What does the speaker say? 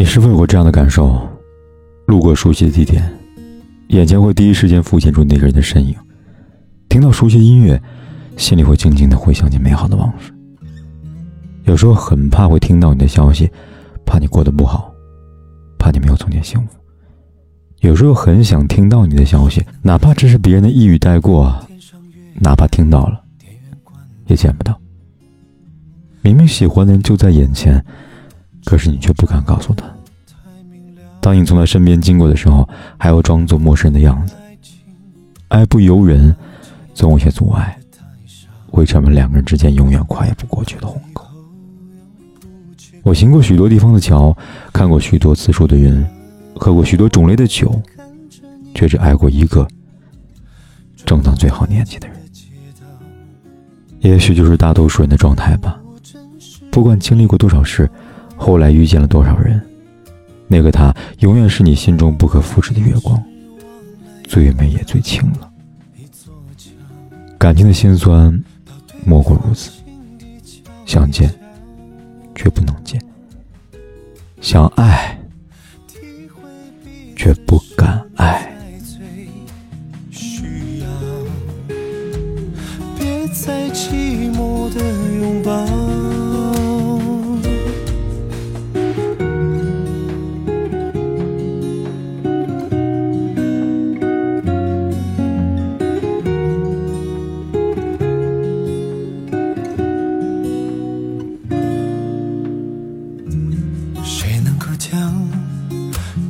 你是否有过这样的感受？路过熟悉的地点，眼前会第一时间浮现出那个人的身影；听到熟悉的音乐，心里会静静的回想起美好的往事。有时候很怕会听到你的消息，怕你过得不好，怕你没有从前幸福。有时候很想听到你的消息，哪怕只是别人的一语带过，哪怕听到了，也见不到。明明喜欢的人就在眼前。可是你却不敢告诉他。当你从他身边经过的时候，还要装作陌生的样子。爱不由人，总有些阻碍，会成为两个人之间永远跨越不过去的鸿沟。我行过许多地方的桥，看过许多次数的云，喝过许多种类的酒，却只爱过一个正当最好年纪的人。也许就是大多数人的状态吧。不管经历过多少事。后来遇见了多少人，那个他永远是你心中不可复制的月光，最美也最清了。感情的心酸，莫过如此。想见，却不能见；想爱，却不敢爱。别再寂寞的拥抱。